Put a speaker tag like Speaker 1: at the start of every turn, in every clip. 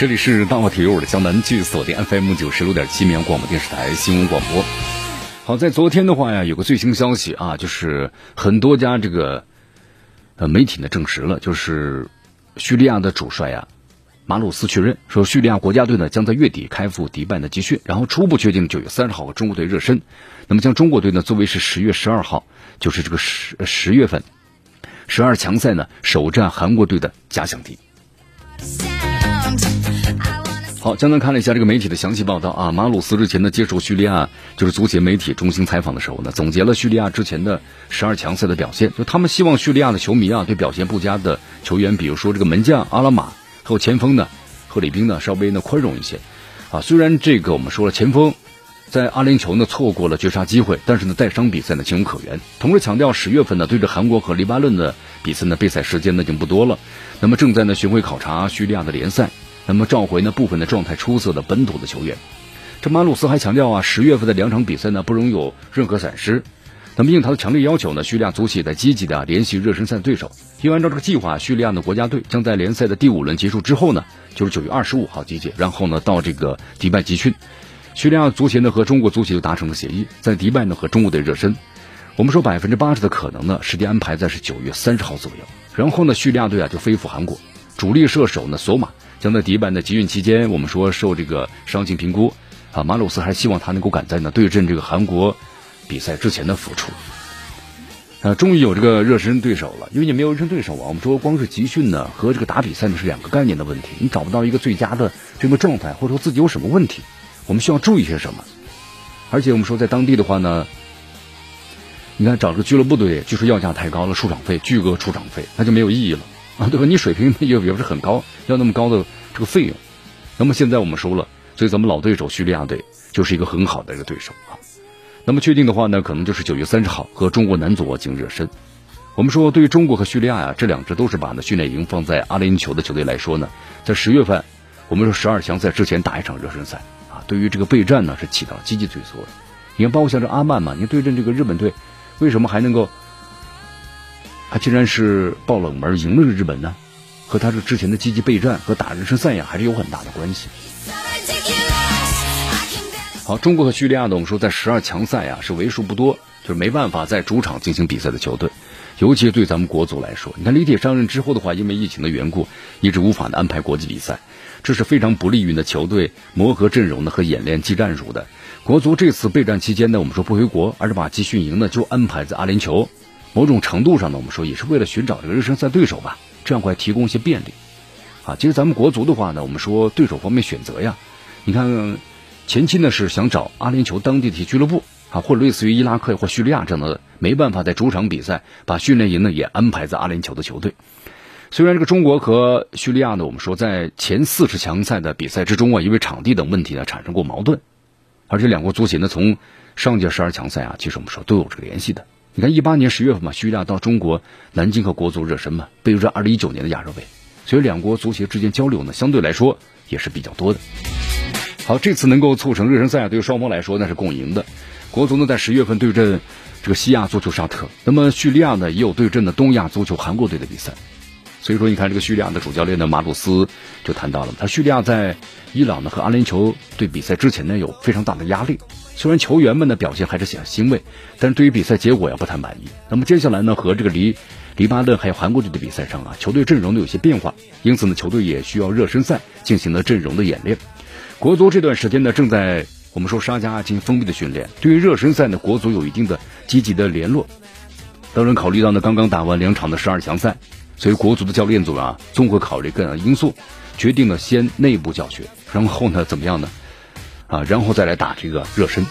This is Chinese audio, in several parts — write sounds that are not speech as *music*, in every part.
Speaker 1: 这里是大话体育，我的江南，继续锁定 FM 九十六点七绵阳广播电视台新闻广播。好，在昨天的话呀，有个最新消息啊，就是很多家这个呃媒体呢证实了，就是叙利亚的主帅呀马鲁斯确认说，叙利亚国家队呢将在月底开赴迪拜的集训，然后初步确定九月三十号和中国队热身，那么将中国队呢作为是十月十二号，就是这个十十月份十二强赛呢首战韩国队的假想敌。好，江南看了一下这个媒体的详细报道啊。马鲁斯日前呢接受叙利亚就是足协媒体中心采访的时候呢，总结了叙利亚之前的十二强赛的表现。就他们希望叙利亚的球迷啊，对表现不佳的球员，比如说这个门将阿拉马，还有前锋呢赫里宾呢，稍微呢宽容一些啊。虽然这个我们说了前锋在阿联酋呢错过了绝杀机会，但是呢带伤比赛呢情有可原。同时强调十月份呢对着韩国和黎巴嫩的比赛呢备赛时间呢已经不多了，那么正在呢巡回考察叙利亚的联赛。那么召回呢部分的状态出色的本土的球员，这马鲁斯还强调啊，十月份的两场比赛呢不容有任何闪失。那么应他的强烈要求呢，叙利亚足协在积极的联系热身赛对手，因为按照这个计划，叙利亚的国家队将在联赛的第五轮结束之后呢，就是九月二十五号集结，然后呢到这个迪拜集训。叙利亚足协呢和中国足协就达成了协议，在迪拜呢和中国队热身。我们说百分之八十的可能呢，时间安排在是九月三十号左右，然后呢叙利亚队啊就飞赴韩国，主力射手呢索马。将在迪拜的集训期间，我们说受这个伤情评估，啊，马鲁斯还希望他能够赶在呢对阵这个韩国比赛之前的复出，啊，终于有这个热身对手了。因为你没有热身对手啊，我们说光是集训呢和这个打比赛呢是两个概念的问题，你找不到一个最佳的这个状态，或者说自己有什么问题，我们需要注意些什么。而且我们说在当地的话呢，你看找这个俱乐部队，据说要价太高了，出场费巨额出场费，那就没有意义了。啊，对吧？你水平 *laughs* 也也不是很高，要那么高的这个费用。那么现在我们说了，所以咱们老对手叙利亚队就是一个很好的一个对手啊。那么确定的话呢，可能就是九月三十号和中国男足进行热身。我们说，对于中国和叙利亚呀，这两支都是把呢训练营放在阿联酋的球队来说呢，在十月份，我们说十二强赛之前打一场热身赛啊，对于这个备战呢是起到积极作用的。你看，包括像这阿曼嘛，你对阵这个日本队，为什么还能够？他竟然是爆冷门赢了日本呢，和他这之前的积极备战和打热身赛呀，还是有很大的关系。好，中国和叙利亚呢，我们说在十二强赛呀是为数不多，就是没办法在主场进行比赛的球队，尤其对咱们国足来说，你看李铁上任之后的话，因为疫情的缘故，一直无法的安排国际比赛，这是非常不利于呢球队磨合阵容呢和演练技战术的。国足这次备战期间呢，我们说不回国，而是把集训营呢就安排在阿联酋。某种程度上呢，我们说也是为了寻找这个热身赛对手吧，这样会提供一些便利。啊，其实咱们国足的话呢，我们说对手方面选择呀，你看前期呢是想找阿联酋当地的俱乐部啊，或者类似于伊拉克或叙利亚这样的没办法在主场比赛，把训练营呢也安排在阿联酋的球队。虽然这个中国和叙利亚呢，我们说在前四十强赛的比赛之中啊，因为场地等问题呢产生过矛盾，而且两国足协呢从上届十二强赛啊，其实我们说都有这个联系的。你看，一八年十月份嘛，叙利亚到中国南京和国足热身嘛，备战二零一九年的亚洲杯，所以两国足协之间交流呢，相对来说也是比较多的。好，这次能够促成热身赛，对于双方来说那是共赢的。国足呢在十月份对阵这个西亚足球沙特，那么叙利亚呢也有对阵的东亚足球韩国队的比赛。所以说，你看这个叙利亚的主教练呢马鲁斯就谈到了，他叙利亚在伊朗呢和阿联酋队比赛之前呢有非常大的压力。虽然球员们的表现还是显欣慰，但是对于比赛结果也不太满意。那么接下来呢，和这个黎黎巴嫩还有韩国队的比赛上啊，球队阵容呢有些变化，因此呢，球队也需要热身赛进行了阵容的演练。国足这段时间呢，正在我们说沙加进行封闭的训练，对于热身赛呢，国足有一定的积极的联络。当然，考虑到呢刚刚打完两场的十二强赛，所以国足的教练组啊，综合考虑各样的因素，决定了先内部教学，然后呢怎么样呢？啊，然后再来打这个热身。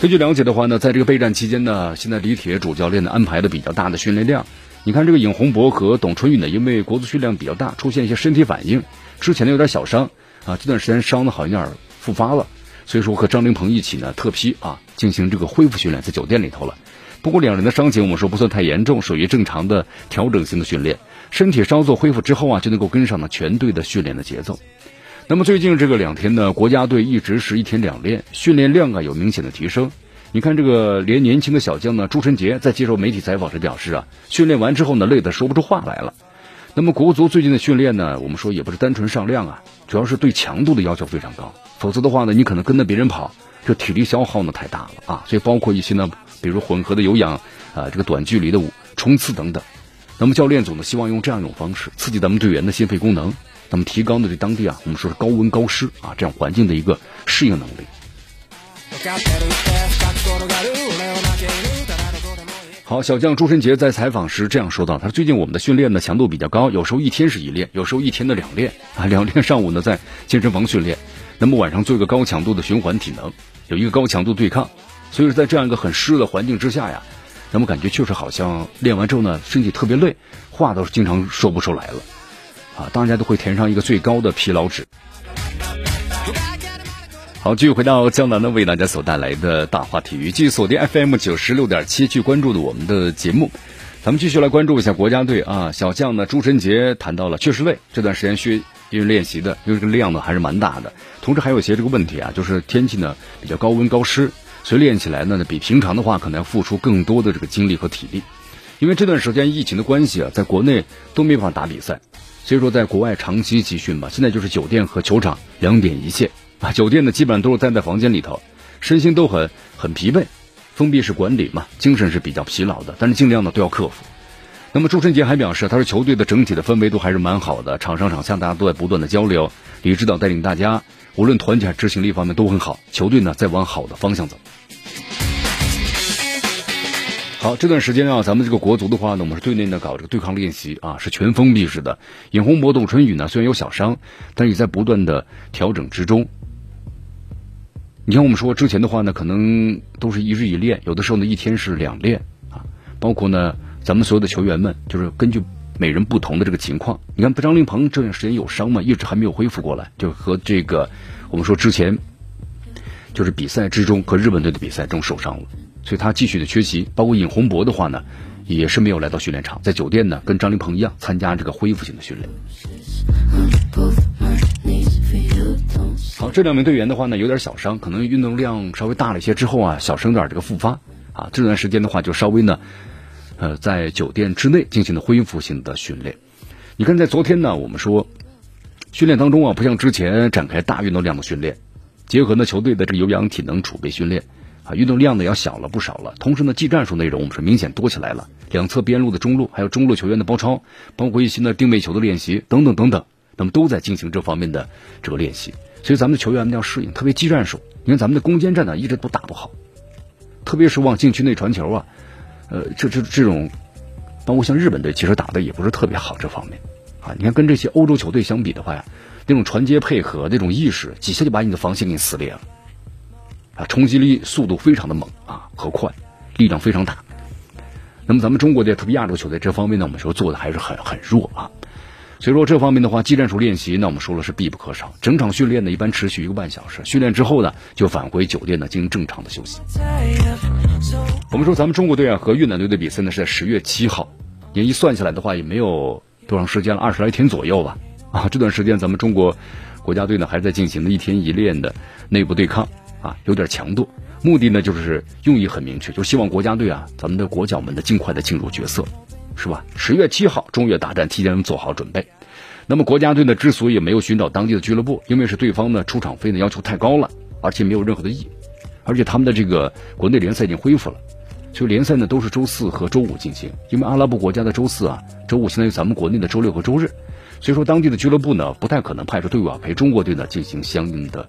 Speaker 1: 根据了解的话呢，在这个备战期间呢，现在李铁主教练呢安排的比较大的训练量，你看这个尹洪博和董春雨呢，因为国足训练比较大，出现一些身体反应，之前呢有点小伤啊，这段时间伤的好像有点复发了，所以说和张琳鹏一起呢特批啊进行这个恢复训练，在酒店里头了。不过两人的伤情我们说不算太严重，属于正常的调整性的训练，身体稍作恢复之后啊，就能够跟上了全队的训练的节奏。那么最近这个两天呢，国家队一直是一天两练，训练量啊有明显的提升。你看这个连年轻的小将呢，朱晨杰在接受媒体采访时表示啊，训练完之后呢，累得说不出话来了。那么国足最近的训练呢，我们说也不是单纯上量啊，主要是对强度的要求非常高，否则的话呢，你可能跟着别人跑，这体力消耗呢太大了啊。所以包括一些呢，比如混合的有氧啊，这个短距离的冲刺等等。那么教练组呢，希望用这样一种方式刺激咱们队员的心肺功能，那么提高呢对当地啊，我们说是高温高湿啊这样环境的一个适应能力。好，小将朱晨杰在采访时这样说道：“他说最近我们的训练呢强度比较高，有时候一天是一练，有时候一天的两练啊，两练上午呢在健身房训练，那么晚上做一个高强度的循环体能，有一个高强度对抗。所以说在这样一个很湿的环境之下呀，那么感觉确实好像练完之后呢身体特别累，话都是经常说不出来了啊，大家都会填上一个最高的疲劳值。”好，继续回到江南呢，为大家所带来的大话体育，继续锁定 FM 九十六点七，去关注的我们的节目。咱们继续来关注一下国家队啊，小将呢朱晨杰谈到了确实累，这段时间训因为练习的，因为这个量呢还是蛮大的，同时还有一些这个问题啊，就是天气呢比较高温高湿，所以练起来呢比平常的话可能要付出更多的这个精力和体力。因为这段时间疫情的关系啊，在国内都没法打比赛，所以说在国外长期集训嘛，现在就是酒店和球场两点一线。啊，酒店呢基本上都是待在房间里头，身心都很很疲惫，封闭式管理嘛，精神是比较疲劳的，但是尽量呢都要克服。那么朱晨杰还表示，他说球队的整体的氛围都还是蛮好的，场上场下大家都在不断的交流，李指导带领大家，无论团结还是执行力方面都很好，球队呢在往好的方向走。好，这段时间啊，咱们这个国足的话呢，我们是队内呢搞这个对抗练习啊，是全封闭式的。尹洪博、董春雨呢虽然有小伤，但也在不断的调整之中。你看，我们说之前的话呢，可能都是一日一练，有的时候呢一天是两练啊。包括呢，咱们所有的球员们，就是根据每人不同的这个情况。你看，张琳鹏这段时间有伤嘛，一直还没有恢复过来，就和这个我们说之前就是比赛之中和日本队的比赛中受伤了，所以他继续的缺席。包括尹洪博的话呢，也是没有来到训练场，在酒店呢跟张琳鹏一样参加这个恢复性的训练。好，这两名队员的话呢，有点小伤，可能运动量稍微大了一些之后啊，小声点这个复发啊，这段时间的话就稍微呢，呃，在酒店之内进行的恢复性的训练。你看，在昨天呢，我们说训练当中啊，不像之前展开大运动量的训练，结合呢球队的这个有氧体能储备训练啊，运动量呢要小了不少了。同时呢，技战术内容我们是明显多起来了，两侧边路的中路，还有中路球员的包抄，包括一些呢定位球的练习等等等等，那么都在进行这方面的这个练习。所以咱们的球员们要适应，特别技战术。你看咱们的攻坚战呢，一直都打不好，特别是往禁区内传球啊，呃，这这这种，包括像日本队，其实打的也不是特别好这方面啊。你看跟这些欧洲球队相比的话呀，那种传接配合、那种意识，几下就把你的防线给撕裂了啊，冲击力、速度非常的猛啊和快，力量非常大。那么咱们中国的特别亚洲球队这方面呢，我们说做的还是很很弱啊。所以说这方面的话，技战术练习，那我们说了是必不可少。整场训练呢，一般持续一个半小时。训练之后呢，就返回酒店呢进行正常的休息。我们说咱们中国队啊和越南队的比赛呢是在十月七号，也一算下来的话，也没有多长时间了，二十来天左右吧。啊，这段时间咱们中国国家队呢还在进行的一天一练的内部对抗啊，有点强度。目的呢就是用意很明确，就希望国家队啊，咱们的国脚们呢尽快的进入角色。是吧？十月七号中越大战提前做好准备。那么国家队呢，之所以没有寻找当地的俱乐部，因为是对方呢出场费呢要求太高了，而且没有任何的意义。而且他们的这个国内联赛已经恢复了，所以联赛呢都是周四和周五进行。因为阿拉伯国家的周四啊、周五相当于咱们国内的周六和周日，所以说当地的俱乐部呢不太可能派出队伍啊陪中国队呢进行相应的